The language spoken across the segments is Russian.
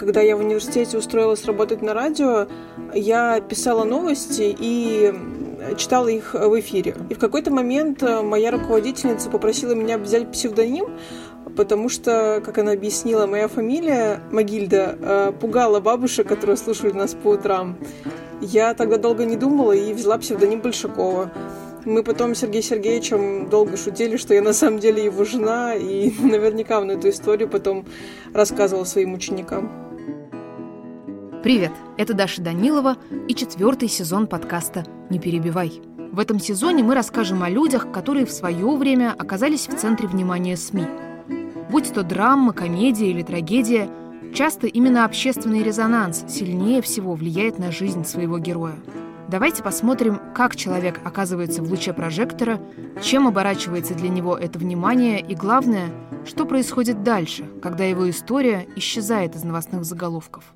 когда я в университете устроилась работать на радио, я писала новости и читала их в эфире. И в какой-то момент моя руководительница попросила меня взять псевдоним, потому что, как она объяснила, моя фамилия Магильда э, пугала бабушек, которые слушали нас по утрам. Я тогда долго не думала и взяла псевдоним Большакова. Мы потом с Сергеем Сергеевичем долго шутили, что я на самом деле его жена, и наверняка он эту историю потом рассказывал своим ученикам. Привет, это Даша Данилова и четвертый сезон подкаста «Не перебивай». В этом сезоне мы расскажем о людях, которые в свое время оказались в центре внимания СМИ – Будь то драма, комедия или трагедия, часто именно общественный резонанс сильнее всего влияет на жизнь своего героя. Давайте посмотрим, как человек оказывается в луче прожектора, чем оборачивается для него это внимание и, главное, что происходит дальше, когда его история исчезает из новостных заголовков.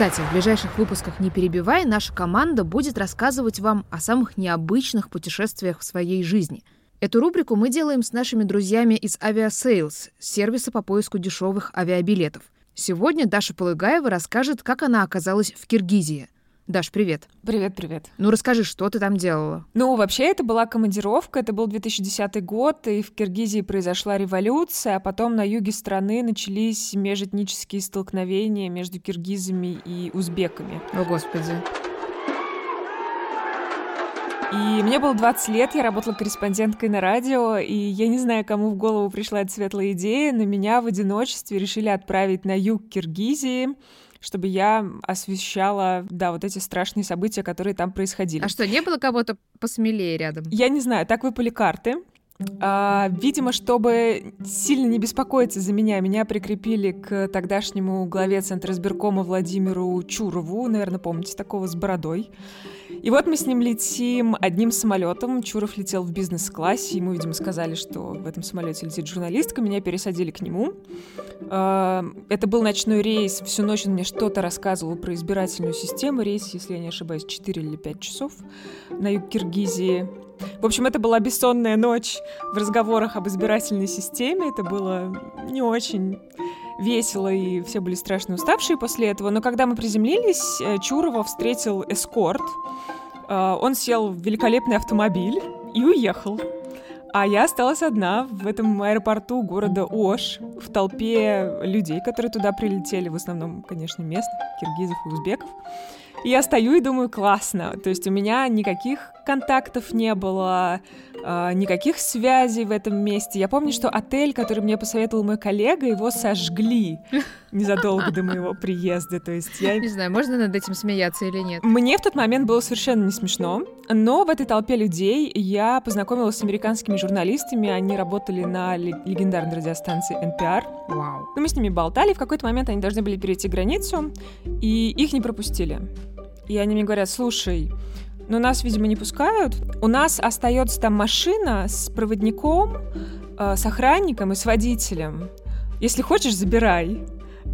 Кстати, в ближайших выпусках «Не перебивай» наша команда будет рассказывать вам о самых необычных путешествиях в своей жизни – Эту рубрику мы делаем с нашими друзьями из Aviasales, сервиса по поиску дешевых авиабилетов. Сегодня Даша Полыгаева расскажет, как она оказалась в Киргизии. Даш, привет. Привет, привет. Ну расскажи, что ты там делала? Ну, вообще, это была командировка, это был 2010 год, и в Киргизии произошла революция, а потом на юге страны начались межэтнические столкновения между киргизами и узбеками. О, Господи. И мне было 20 лет, я работала корреспонденткой на радио, и я не знаю, кому в голову пришла эта светлая идея, но меня в одиночестве решили отправить на юг Киргизии, чтобы я освещала, да, вот эти страшные события, которые там происходили. А что, не было кого-то посмелее рядом? Я не знаю, так выпали карты. А, видимо, чтобы сильно не беспокоиться за меня, меня прикрепили к тогдашнему главе Центра сберкома Владимиру Чурову, наверное, помните, такого с бородой. И вот мы с ним летим одним самолетом. Чуров летел в бизнес-классе. Ему, видимо, сказали, что в этом самолете летит журналистка. Меня пересадили к нему. А, это был ночной рейс. Всю ночь он мне что-то рассказывал про избирательную систему. Рейс, если я не ошибаюсь, 4 или 5 часов на юг Киргизии. В общем, это была бессонная ночь в разговорах об избирательной системе. Это было не очень весело, и все были страшно уставшие после этого. Но когда мы приземлились, э, Чурова встретил эскорт. Э, он сел в великолепный автомобиль и уехал. А я осталась одна в этом аэропорту города Ош, в толпе людей, которые туда прилетели, в основном, конечно, местных, киргизов и узбеков. Я стою и думаю, классно. То есть у меня никаких контактов не было, э, никаких связей в этом месте. Я помню, что отель, который мне посоветовал мой коллега, его сожгли незадолго до моего приезда. То есть я... Не знаю, можно над этим смеяться или нет. Мне в тот момент было совершенно не смешно, но в этой толпе людей я познакомилась с американскими журналистами. Они работали на легендарной радиостанции NPR. Вау. Мы с ними болтали, в какой-то момент они должны были перейти границу, и их не пропустили. И они мне говорят, слушай, но нас, видимо, не пускают. У нас остается там машина с проводником, э, с охранником и с водителем. Если хочешь, забирай.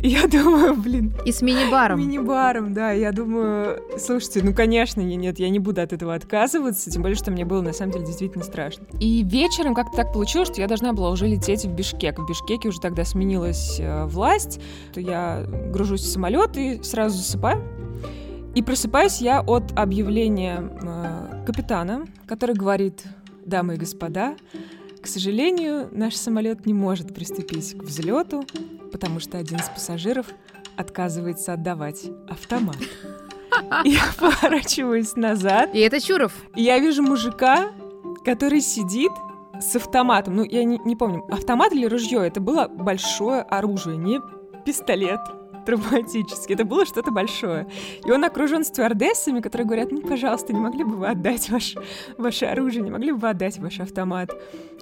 И я думаю, блин. И с мини-баром. Мини-баром, да. Я думаю, слушайте, ну, конечно, нет, я не буду от этого отказываться, тем более, что мне было, на самом деле, действительно страшно. И вечером как-то так получилось, что я должна была уже лететь в Бишкек. В Бишкеке уже тогда сменилась э, власть, то я гружусь в самолет и сразу засыпаю. И просыпаюсь я от объявления э, капитана, который говорит, дамы и господа, к сожалению, наш самолет не может приступить к взлету, потому что один из пассажиров отказывается отдавать автомат. Я поворачиваюсь назад. И это Чуров. И я вижу мужика, который сидит с автоматом. Ну, я не, не помню, автомат или ружье. Это было большое оружие, не пистолет травматически. Это было что-то большое. И он окружен стюардессами, которые говорят, ну, пожалуйста, не могли бы вы отдать ваш, ваше оружие, не могли бы вы отдать ваш автомат.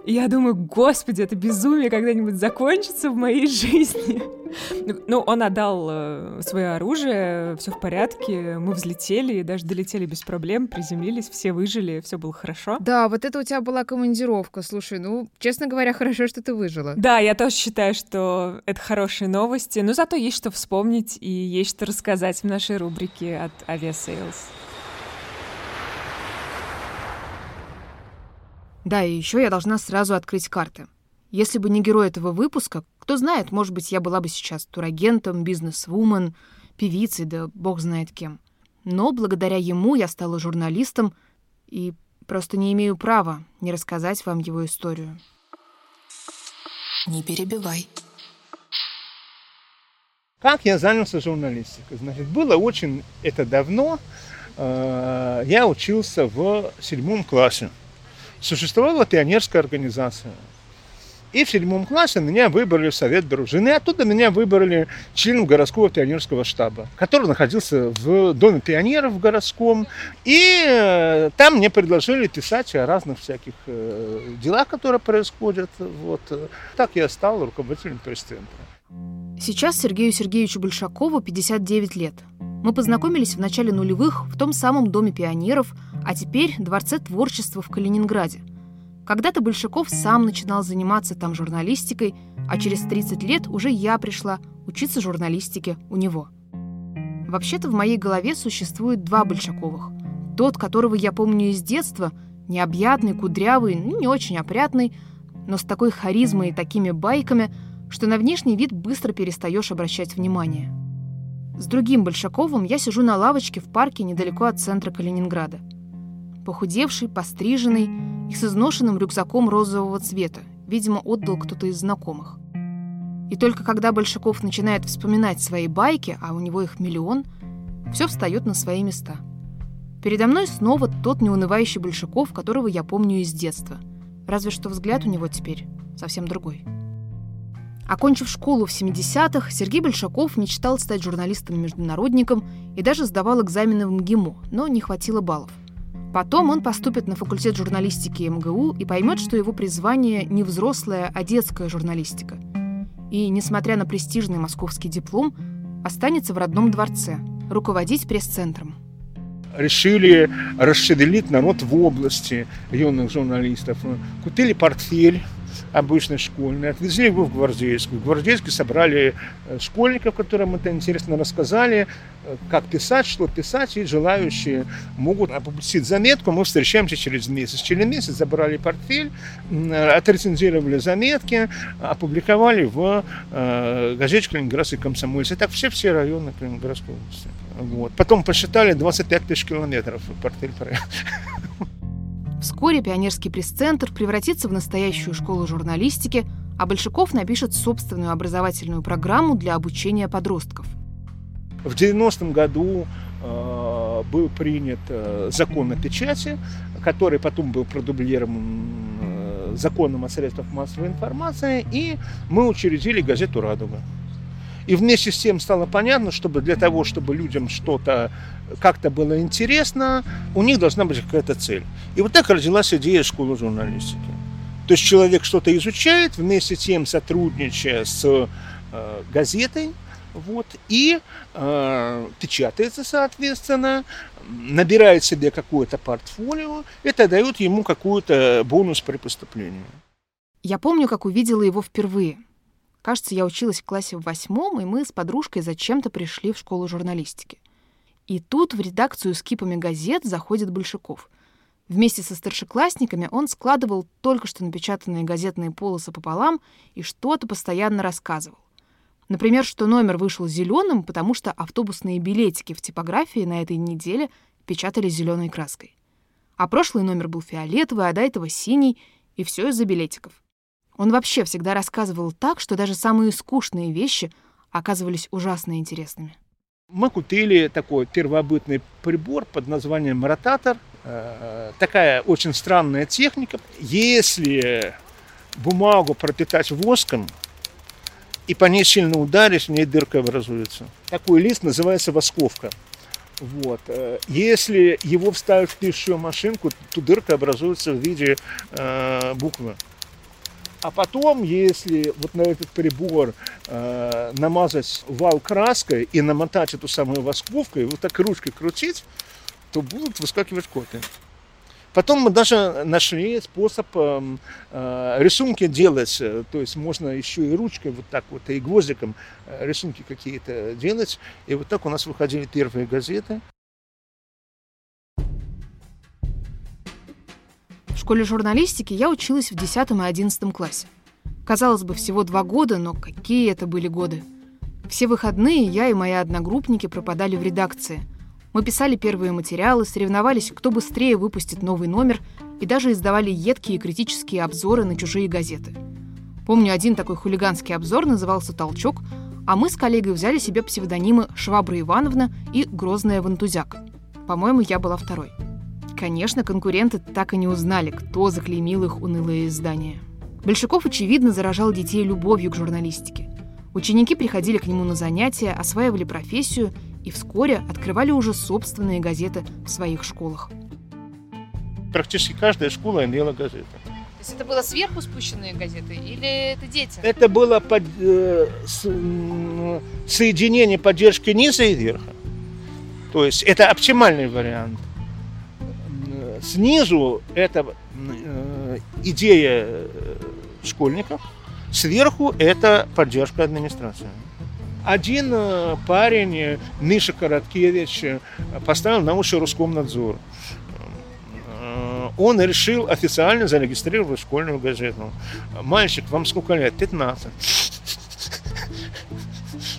И я думаю, господи, это безумие когда-нибудь закончится в моей жизни. Ну, он отдал э, свое оружие, все в порядке, мы взлетели, даже долетели без проблем, приземлились, все выжили, все было хорошо. Да, вот это у тебя была командировка, слушай, ну, честно говоря, хорошо, что ты выжила. Да, я тоже считаю, что это хорошие новости, но зато есть что вспомнить и есть что рассказать в нашей рубрике от Aviasales. Да, и еще я должна сразу открыть карты. Если бы не герой этого выпуска, Кто знает, может быть, я была бы сейчас турагентом, бизнес-вумен, певицей, да бог знает кем. Но благодаря ему я стала журналистом и просто не имею права не рассказать вам его историю. Не перебивай. Как я занялся журналистикой? Значит, было очень это давно. Э, я учился в седьмом классе. Существовала пионерская организация. И в седьмом классе меня выбрали в совет дружины. И оттуда меня выбрали членом городского пионерского штаба, который находился в Доме пионеров в городском. И э, там мне предложили писать о разных всяких э, делах, которые происходят. Вот. Так я стал руководителем пресс-центра. Сейчас Сергею Сергеевичу Большакову 59 лет. Мы познакомились в начале нулевых в том самом Доме пионеров, а теперь Дворце творчества в Калининграде. Когда-то Большаков сам начинал заниматься там журналистикой, а через 30 лет уже я пришла учиться журналистике у него. Вообще-то в моей голове существует два Большаковых. Тот, которого я помню из детства, необъятный, кудрявый, ну, не очень опрятный, но с такой харизмой и такими байками – что на внешний вид быстро перестаешь обращать внимание. С другим Большаковым я сижу на лавочке в парке недалеко от центра Калининграда. Похудевший, постриженный и с изношенным рюкзаком розового цвета, видимо, отдал кто-то из знакомых. И только когда Большаков начинает вспоминать свои байки, а у него их миллион, все встает на свои места. Передо мной снова тот неунывающий Большаков, которого я помню из детства. Разве что взгляд у него теперь совсем другой. Окончив школу в 70-х, Сергей Большаков мечтал стать журналистом-международником и даже сдавал экзамены в МГИМО, но не хватило баллов. Потом он поступит на факультет журналистики МГУ и поймет, что его призвание не взрослая, а детская журналистика. И, несмотря на престижный московский диплом, останется в родном дворце, руководить пресс-центром. Решили расшевелить народ в области юных журналистов. Купили портфель обычный школьный, отвезли его в Гвардейскую. В Гвардейске собрали э, школьников, которым это интересно рассказали, э, как писать, что писать, и желающие могут опубликовать заметку. Мы встречаемся через месяц. Через месяц забрали портфель, отрецензировали заметки, опубликовали в э, газете «Калининградский комсомольец». И так все-все районы Калининградской области. Вот. Потом посчитали 25 тысяч километров портфель проехал. Вскоре пионерский пресс-центр превратится в настоящую школу журналистики, а Большаков напишет собственную образовательную программу для обучения подростков. В 90-м году э, был принят э, закон о печати, который потом был продублирован э, законом о средствах массовой информации, и мы учредили газету «Радуга». И вместе с тем стало понятно, чтобы для того, чтобы людям что-то как-то было интересно, у них должна быть какая-то цель. И вот так родилась идея школы журналистики. То есть человек что-то изучает, вместе с тем сотрудничая с э, газетой, вот, и э, печатается, соответственно, набирает себе какое-то портфолио, это дает ему какой-то бонус при поступлении. Я помню, как увидела его впервые. Кажется, я училась в классе в восьмом, и мы с подружкой зачем-то пришли в школу журналистики. И тут в редакцию с кипами газет заходит Большаков. Вместе со старшеклассниками он складывал только что напечатанные газетные полосы пополам и что-то постоянно рассказывал. Например, что номер вышел зеленым, потому что автобусные билетики в типографии на этой неделе печатали зеленой краской. А прошлый номер был фиолетовый, а до этого синий, и все из-за билетиков. Он вообще всегда рассказывал так, что даже самые скучные вещи оказывались ужасно интересными. Мы купили такой первобытный прибор под названием ротатор. Э, такая очень странная техника. Если бумагу пропитать воском и по ней сильно ударить, в ней дырка образуется. Такой лист называется восковка. Вот. Э, если его вставить в пишущую машинку, то дырка образуется в виде э, буквы. А потом, если вот на этот прибор э, намазать вал краской и намотать эту самую восковку, и вот так ручкой крутить, то будут выскакивать коты. Потом мы даже нашли способ э, э, рисунки делать, то есть можно еще и ручкой вот так вот, и гвоздиком э, рисунки какие-то делать. И вот так у нас выходили первые газеты. Школе журналистики я училась в 10 и 11 классе. Казалось бы, всего два года, но какие это были годы. Все выходные я и мои одногруппники пропадали в редакции. Мы писали первые материалы, соревновались, кто быстрее выпустит новый номер, и даже издавали едкие критические обзоры на чужие газеты. Помню, один такой хулиганский обзор назывался «Толчок», а мы с коллегой взяли себе псевдонимы «Швабра Ивановна» и «Грозная Вантузяк». По-моему, я была второй. Конечно, конкуренты так и не узнали, кто заклеймил их унылое издание. Большаков, очевидно, заражал детей любовью к журналистике. Ученики приходили к нему на занятия, осваивали профессию и вскоре открывали уже собственные газеты в своих школах. Практически каждая школа имела газеты. То есть это было сверху спущенные газеты или это дети? Это было под, э, с, соединение поддержки низа и верха. То есть это оптимальный вариант. Снизу это э, идея э, школьников, Сверху это поддержка администрации. Один э, парень, Миша Короткевич, поставил на уши Роскомнадзор. Он решил официально зарегистрировать школьную газету. Мальчик, вам сколько лет? 15.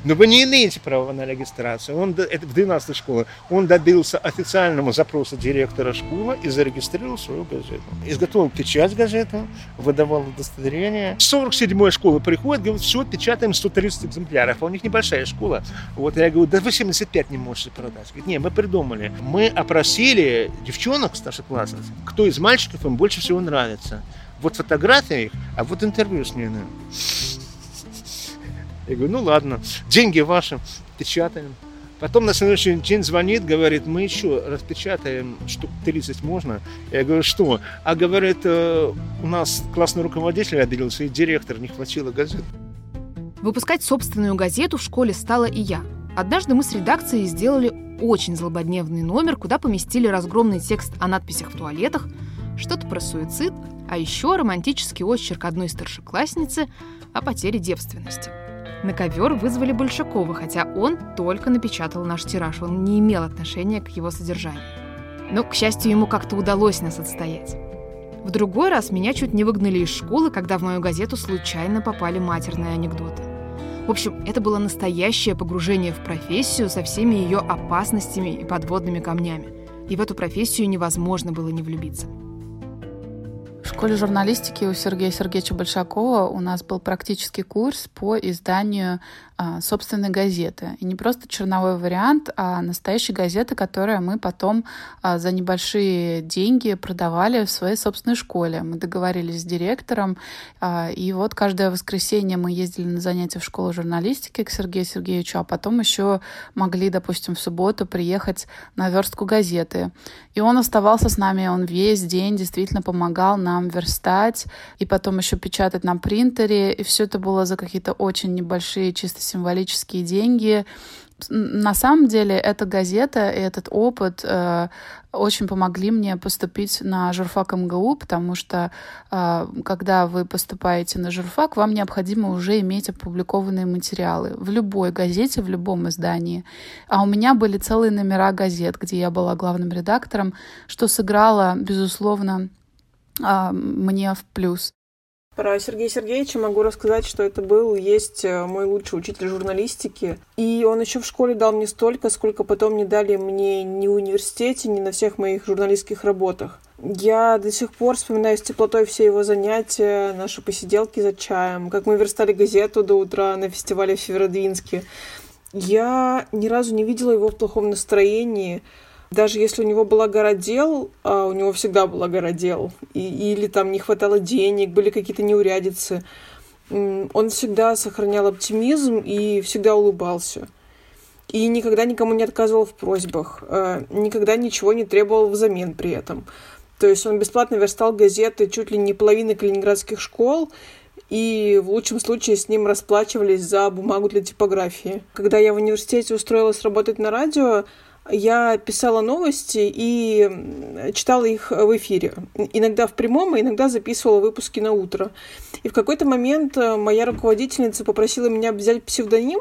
Но вы не имеете права на регистрацию. Он, это в 12 школе. Он добился официального запроса директора школы и зарегистрировал свою газету. Изготовил печать газеты, выдавал удостоверение. 47-я школа приходит, говорит, все, печатаем 130 экземпляров. А у них небольшая школа. Вот я говорю, да вы 75 не можете продать. Говорит, не, мы придумали. Мы опросили девчонок старшеклассниц, кто из мальчиков им больше всего нравится. Вот фотографии их, а вот интервью с ними. Я говорю, ну ладно, деньги ваши, печатаем. Потом на следующий день звонит, говорит, мы еще распечатаем, штук 30 можно. Я говорю, что? А говорит, э, у нас классный руководитель обиделся, и директор, не хватило газет. Выпускать собственную газету в школе стала и я. Однажды мы с редакцией сделали очень злободневный номер, куда поместили разгромный текст о надписях в туалетах, что-то про суицид, а еще романтический очерк одной старшеклассницы о потере девственности – на ковер вызвали Большакова, хотя он только напечатал наш тираж, он не имел отношения к его содержанию. Но, к счастью, ему как-то удалось нас отстоять. В другой раз меня чуть не выгнали из школы, когда в мою газету случайно попали матерные анекдоты. В общем, это было настоящее погружение в профессию со всеми ее опасностями и подводными камнями. И в эту профессию невозможно было не влюбиться. Школе журналистики у Сергея Сергеевича Большакова у нас был практический курс по изданию собственной газеты. И не просто черновой вариант, а настоящей газеты, которую мы потом а, за небольшие деньги продавали в своей собственной школе. Мы договорились с директором, а, и вот каждое воскресенье мы ездили на занятия в школу журналистики к Сергею Сергеевичу, а потом еще могли, допустим, в субботу приехать на верстку газеты. И он оставался с нами, он весь день действительно помогал нам верстать, и потом еще печатать на принтере, и все это было за какие-то очень небольшие чисто символические деньги. На самом деле эта газета и этот опыт э, очень помогли мне поступить на журфак МГУ, потому что э, когда вы поступаете на журфак, вам необходимо уже иметь опубликованные материалы в любой газете, в любом издании. А у меня были целые номера газет, где я была главным редактором, что сыграло, безусловно, э, мне в плюс. Про Сергея Сергеевича могу рассказать, что это был, есть э, мой лучший учитель журналистики. И он еще в школе дал мне столько, сколько потом не дали мне ни в университете, ни на всех моих журналистских работах. Я до сих пор вспоминаю с теплотой все его занятия, наши посиделки за чаем, как мы верстали газету до утра на фестивале в Северодвинске. Я ни разу не видела его в плохом настроении. Даже если у него была гора дел, а у него всегда была гора дел, и, или там не хватало денег, были какие-то неурядицы, он всегда сохранял оптимизм и всегда улыбался. И никогда никому не отказывал в просьбах, а, никогда ничего не требовал взамен при этом. То есть он бесплатно верстал газеты чуть ли не половины калининградских школ, и в лучшем случае с ним расплачивались за бумагу для типографии. Когда я в университете устроилась работать на радио, я писала новости и читала их в эфире. Иногда в прямом, а иногда записывала выпуски на утро. И в какой-то момент э, моя руководительница попросила меня взять псевдоним,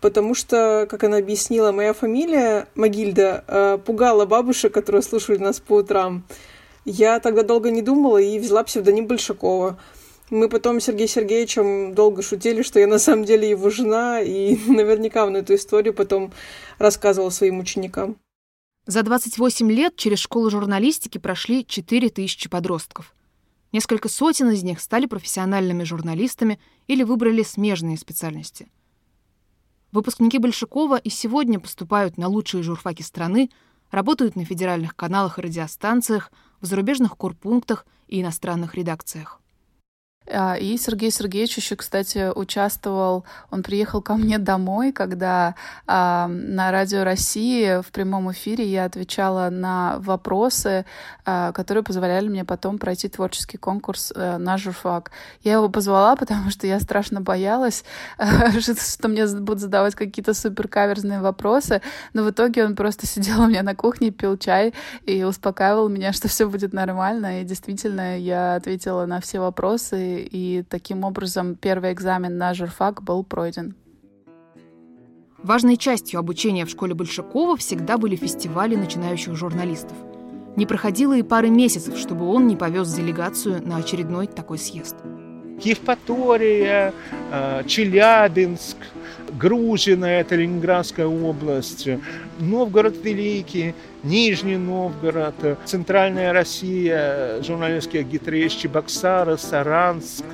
потому что, как она объяснила, моя фамилия Магильда э, пугала бабушек, которые слушали нас по утрам. Я тогда долго не думала и взяла псевдоним Большакова. Мы потом с Сергеем Сергеевичем долго шутили, что я на самом деле его жена, и наверняка он эту историю потом рассказывал своим ученикам. За 28 лет через школу журналистики прошли 4000 подростков. Несколько сотен из них стали профессиональными журналистами или выбрали смежные специальности. Выпускники Большакова и сегодня поступают на лучшие журфаки страны, работают на федеральных каналах и радиостанциях, в зарубежных корпунктах и иностранных редакциях. А, и Сергей Сергеевич еще, кстати, участвовал, он приехал ко мне домой, когда а, на Радио России в прямом эфире я отвечала на вопросы, а, которые позволяли мне потом пройти творческий конкурс а, на журфак. Я его позвала, потому что я страшно боялась, а, что мне будут задавать какие-то супер каверзные вопросы, но в итоге он просто сидел у меня на кухне, пил чай и успокаивал меня, что все будет нормально, и действительно я ответила на все вопросы, и таким образом первый экзамен на журфак был пройден. Важной частью обучения в школе Большакова всегда были фестивали начинающих журналистов. Не проходило и пары месяцев, чтобы он не повез делегацию на очередной такой съезд. Евпатория, э, Челябинск, Грузина, это Ленинградская область, Новгород Великий, Нижний Новгород, Центральная Россия, журналистские гитры Чебоксары, Саранск,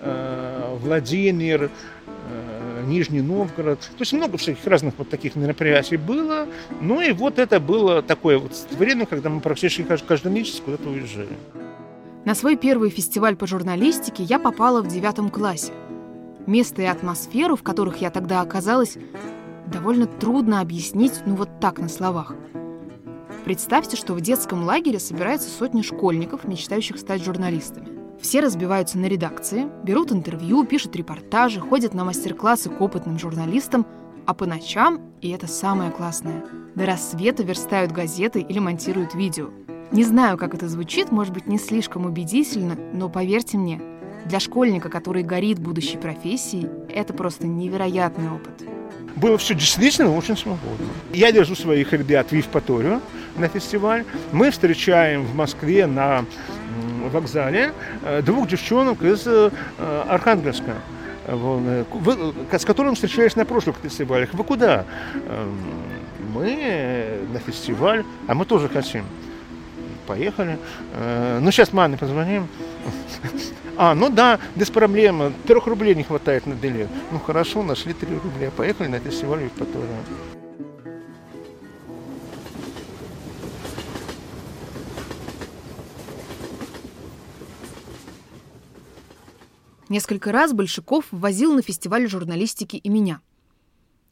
э, Владимир, э, Нижний Новгород. То есть много всяких разных вот таких мероприятий было. Ну и вот это было такое вот время, когда мы практически каждый месяц куда-то уезжали. На свой первый фестиваль по журналистике я попала в девятом классе. Место и атмосферу, в которых я тогда оказалась, довольно трудно объяснить, ну вот так на словах. Представьте, что в детском лагере собирается сотни школьников, мечтающих стать журналистами. Все разбиваются на редакции, берут интервью, пишут репортажи, ходят на мастер-классы к опытным журналистам, а по ночам, и это самое классное, до рассвета верстают газеты или монтируют видео – не знаю, как это звучит, может быть, не слишком убедительно, но поверьте мне, для школьника, который горит будущей профессией, это просто невероятный опыт. Было все действительно очень свободно. Я держу своих ребят в Евпаторию на фестиваль. Мы встречаем в Москве на вокзале э, двух девчонок из э, Архангельска э, с которым встречались на прошлых фестивалях. Вы куда? Эм, мы на фестиваль, а мы тоже хотим поехали. Э, ну, сейчас маме позвоним. А, ну да, без проблем. Трех рублей не хватает на билет. Ну хорошо, нашли три рубля. Поехали на фестиваль в Евпаторию. Несколько раз Большаков возил на фестиваль журналистики и меня.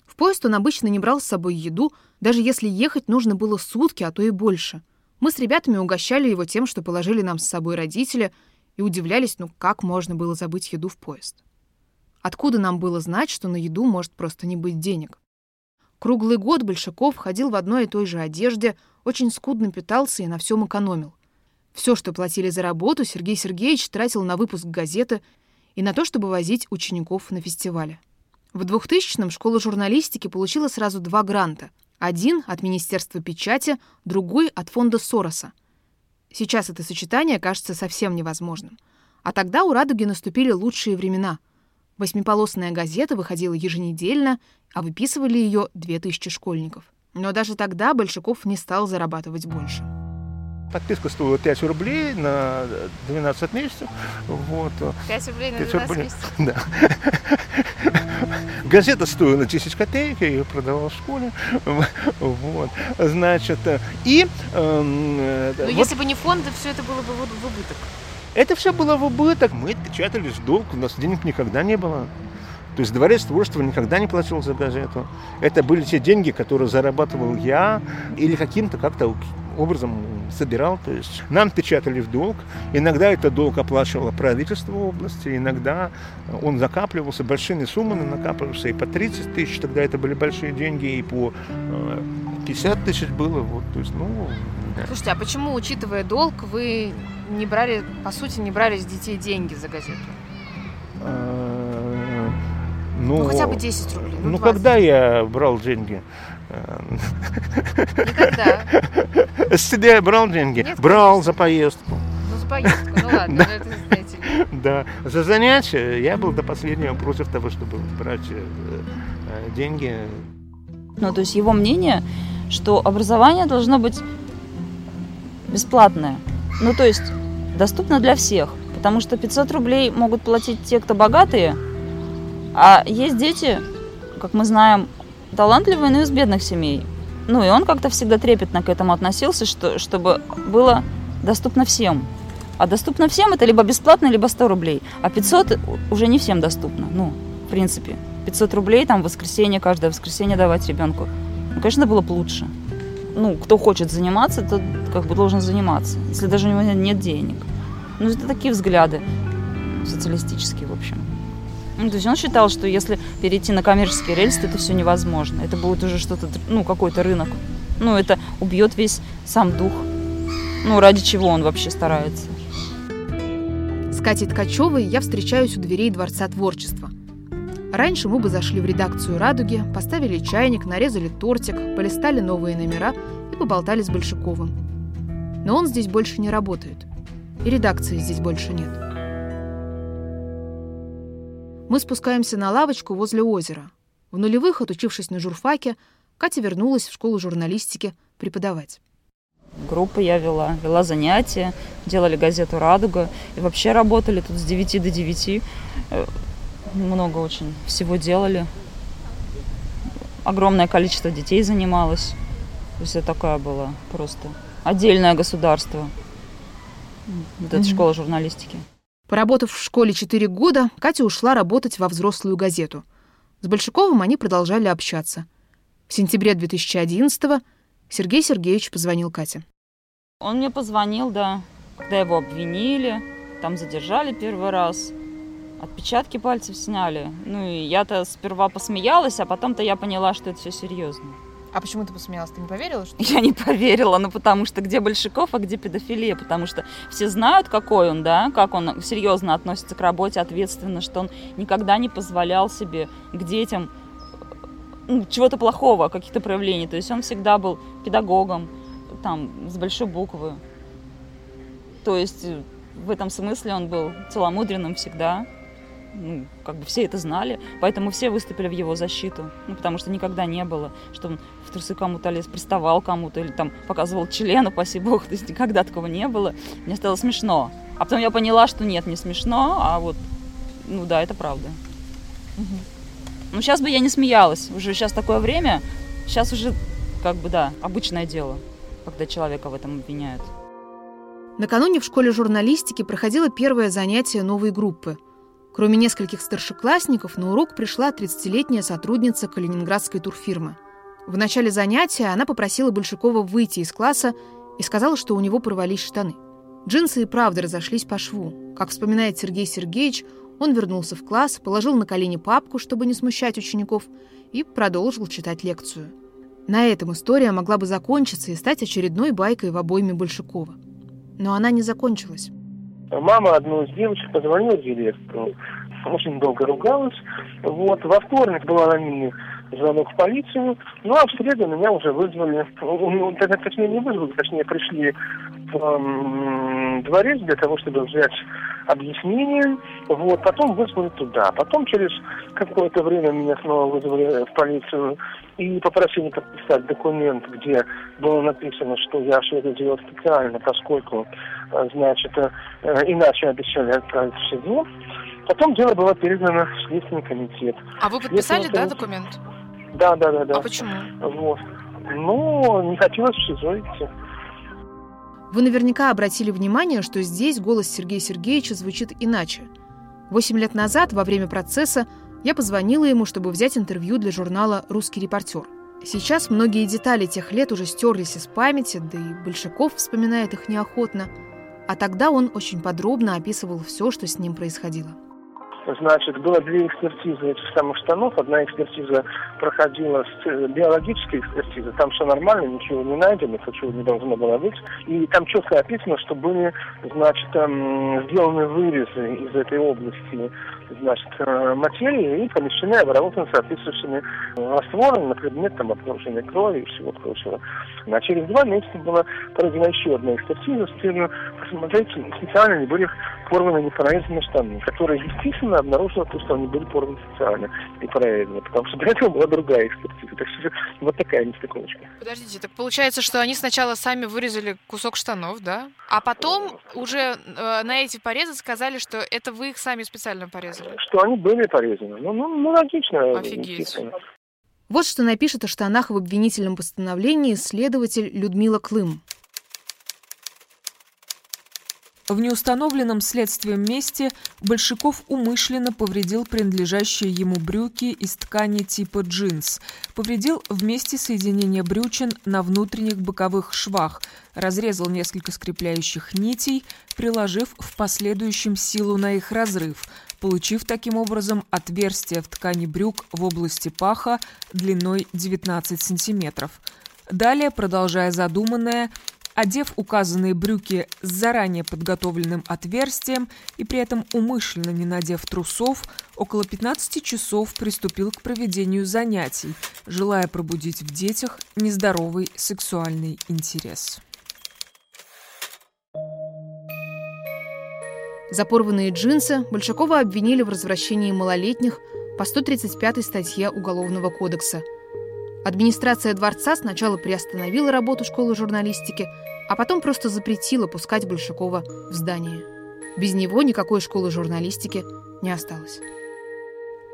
В поезд он обычно не брал с собой еду, даже если ехать нужно было сутки, а то и больше – мы с ребятами угощали его тем, что положили нам с собой родители, и удивлялись, ну как можно было забыть еду в поезд. Откуда нам было знать, что на еду может просто не быть денег? Круглый год Большаков ходил в одной и той же одежде, очень скудно питался и на всем экономил. Все, что платили за работу, Сергей Сергеевич тратил на выпуск газеты и на то, чтобы возить учеников на фестивале. В 2000-м школа журналистики получила сразу два гранта — один от Министерства печати, другой от фонда Сороса. Сейчас это сочетание кажется совсем невозможным. А тогда у «Радуги» наступили лучшие времена. Восьмиполосная газета выходила еженедельно, а выписывали ее 2000 школьников. Но даже тогда Большаков не стал зарабатывать больше. Подписка стоила 5 рублей на 12 месяцев. Вот. 5 рублей на 12 рублей. месяцев? Да. Газета стоила 10 копеек, я ее продавал в школе. Вот. Значит, и... Эм, э, Но вот, если бы не фонды, все это было бы в убыток. Это все было в убыток. Мы печатали в долг, у нас денег никогда не было. То есть дворец творчества никогда не платил за газету. Это были те деньги, которые зарабатывал я или каким-то как-то образом собирал. То есть нам печатали в долг. Иногда это долг оплачивало правительство области, иногда он закапливался большими суммами, накапливался и по 30 тысяч, тогда это были большие деньги, и по 50 э, тысяч было. Вот, то есть, ну, Слушайте, а почему, учитывая долг, вы не брали, по сути, не брали с детей деньги за газету? Э, ну, ну хотя бы 10 рублей. Ну, ну когда я брал деньги? Никогда. С тебя брал деньги? Нет, брал за поездку. Ну, за поездку, ну ладно, да. это, знаете. Да. За занятия я был до последнего против того, чтобы брать э, э, деньги. Ну, то есть его мнение, что образование должно быть бесплатное. Ну, то есть доступно для всех. Потому что 500 рублей могут платить те, кто богатые, а есть дети, как мы знаем, талантливые, но из бедных семей. Ну, и он как-то всегда трепетно к этому относился, что, чтобы было доступно всем. А доступно всем это либо бесплатно, либо 100 рублей. А 500 уже не всем доступно. Ну, в принципе. 500 рублей там в воскресенье, каждое воскресенье давать ребенку. Ну, конечно, было бы лучше. Ну, кто хочет заниматься, тот как бы должен заниматься, если даже у него нет денег. Ну, это такие взгляды социалистические, в общем. Ну, то есть он считал, что если перейти на коммерческие рельсы, это все невозможно. Это будет уже что-то, ну, какой-то рынок. Ну, это убьет весь сам дух. Ну, ради чего он вообще старается. С Катей Ткачевой я встречаюсь у дверей Дворца творчества. Раньше мы бы зашли в редакцию «Радуги», поставили чайник, нарезали тортик, полистали новые номера и поболтали с Большаковым. Но он здесь больше не работает. И редакции здесь больше нет. Мы спускаемся на лавочку возле озера. В нулевых, отучившись на журфаке, Катя вернулась в школу журналистики преподавать. Группы я вела, вела занятия, делали газету «Радуга». И вообще работали тут с 9 до 9. Э, много очень всего делали. Огромное количество детей занималось. То есть это такая была просто отдельное государство. Вот эта mm-hmm. школа журналистики. Поработав в школе 4 года, Катя ушла работать во взрослую газету. С Большаковым они продолжали общаться. В сентябре 2011-го Сергей Сергеевич позвонил Кате. Он мне позвонил, да, когда его обвинили, там задержали первый раз, отпечатки пальцев сняли. Ну и я-то сперва посмеялась, а потом-то я поняла, что это все серьезно. А почему ты посмеялась? Ты не поверила? Что... Я не поверила, ну потому что где Большаков, а где педофилия? Потому что все знают, какой он, да, как он серьезно относится к работе, ответственно, что он никогда не позволял себе к детям ну, чего-то плохого, каких-то проявлений. То есть он всегда был педагогом, там, с большой буквы. То есть в этом смысле он был целомудренным всегда ну, как бы все это знали, поэтому все выступили в его защиту, ну, потому что никогда не было, что он в трусы кому-то лез, приставал кому-то или там показывал член, упаси бог, то есть никогда такого не было. Мне стало смешно. А потом я поняла, что нет, не смешно, а вот, ну да, это правда. Угу. Ну, сейчас бы я не смеялась, уже сейчас такое время, сейчас уже, как бы, да, обычное дело, когда человека в этом обвиняют. Накануне в школе журналистики проходило первое занятие новой группы – Кроме нескольких старшеклассников, на урок пришла 30-летняя сотрудница калининградской турфирмы. В начале занятия она попросила Большакова выйти из класса и сказала, что у него порвались штаны. Джинсы и правда разошлись по шву. Как вспоминает Сергей Сергеевич, он вернулся в класс, положил на колени папку, чтобы не смущать учеников, и продолжил читать лекцию. На этом история могла бы закончиться и стать очередной байкой в обойме Большакова. Но она не закончилась. Мама одной из девочек позвонила директору, очень долго ругалась. Вот. Во вторник был анонимный звонок в полицию, ну а в среду меня уже вызвали, ну, точнее не вызвали, точнее пришли в э, дворец для того, чтобы взять объяснение, вот, потом вызвали туда. Потом через какое-то время меня снова вызвали в полицию и попросили подписать документ, где было написано, что я все это делал специально, поскольку, э, значит, э, иначе обещали отправить в СИЗО. Потом дело было передано в Следственный комитет. А вы подписали, да, документ? Да, да, да, да. А почему? Вот. Ну, не хотелось в СИЗО идти. Вы наверняка обратили внимание, что здесь голос Сергея Сергеевича звучит иначе. Восемь лет назад, во время процесса, я позвонила ему, чтобы взять интервью для журнала «Русский репортер». Сейчас многие детали тех лет уже стерлись из памяти, да и Большаков вспоминает их неохотно. А тогда он очень подробно описывал все, что с ним происходило. Значит, было две экспертизы этих самых штанов. Одна экспертиза проходила э, биологической экспертизы. Там все нормально, ничего не найдено, чего не должно было быть. И там четко описано, что были, значит, сделаны вырезы из этой области значит, э, материи и помещены, обработаны соответствующими растворами на предмет там, обнаружения крови и всего прочего. А через два месяца была проведена еще одна экспертиза с целью посмотреть, специально ли были порваны непрорезанные штаны, которые, естественно, обнаружила то, что они были порваны социально и прорезаны, потому что до этого была другая экспертиза. Так что вот такая нестыковочка. Подождите, так получается, что они сначала сами вырезали кусок штанов, да? А потом уже э, на эти порезы сказали, что это вы их сами специально порезали? Что они были порезаны. Ну, ну, ну логично. Офигеть. Вот что напишет о штанах в обвинительном постановлении следователь Людмила Клым. В неустановленном следствием месте Большаков умышленно повредил принадлежащие ему брюки из ткани типа джинс. Повредил вместе соединения брючин на внутренних боковых швах, разрезал несколько скрепляющих нитей, приложив в последующем силу на их разрыв, получив таким образом отверстие в ткани брюк в области паха длиной 19 сантиметров. Далее, продолжая задуманное, Одев указанные брюки с заранее подготовленным отверстием и при этом умышленно не надев трусов, около 15 часов приступил к проведению занятий, желая пробудить в детях нездоровый сексуальный интерес. За порванные джинсы Большакова обвинили в развращении малолетних по 135 статье Уголовного кодекса – Администрация дворца сначала приостановила работу школы журналистики, а потом просто запретила пускать Большакова в здание. Без него никакой школы журналистики не осталось.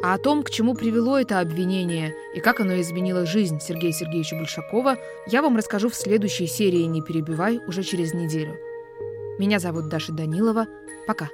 А о том, к чему привело это обвинение и как оно изменило жизнь Сергея Сергеевича Большакова, я вам расскажу в следующей серии «Не перебивай» уже через неделю. Меня зовут Даша Данилова. Пока.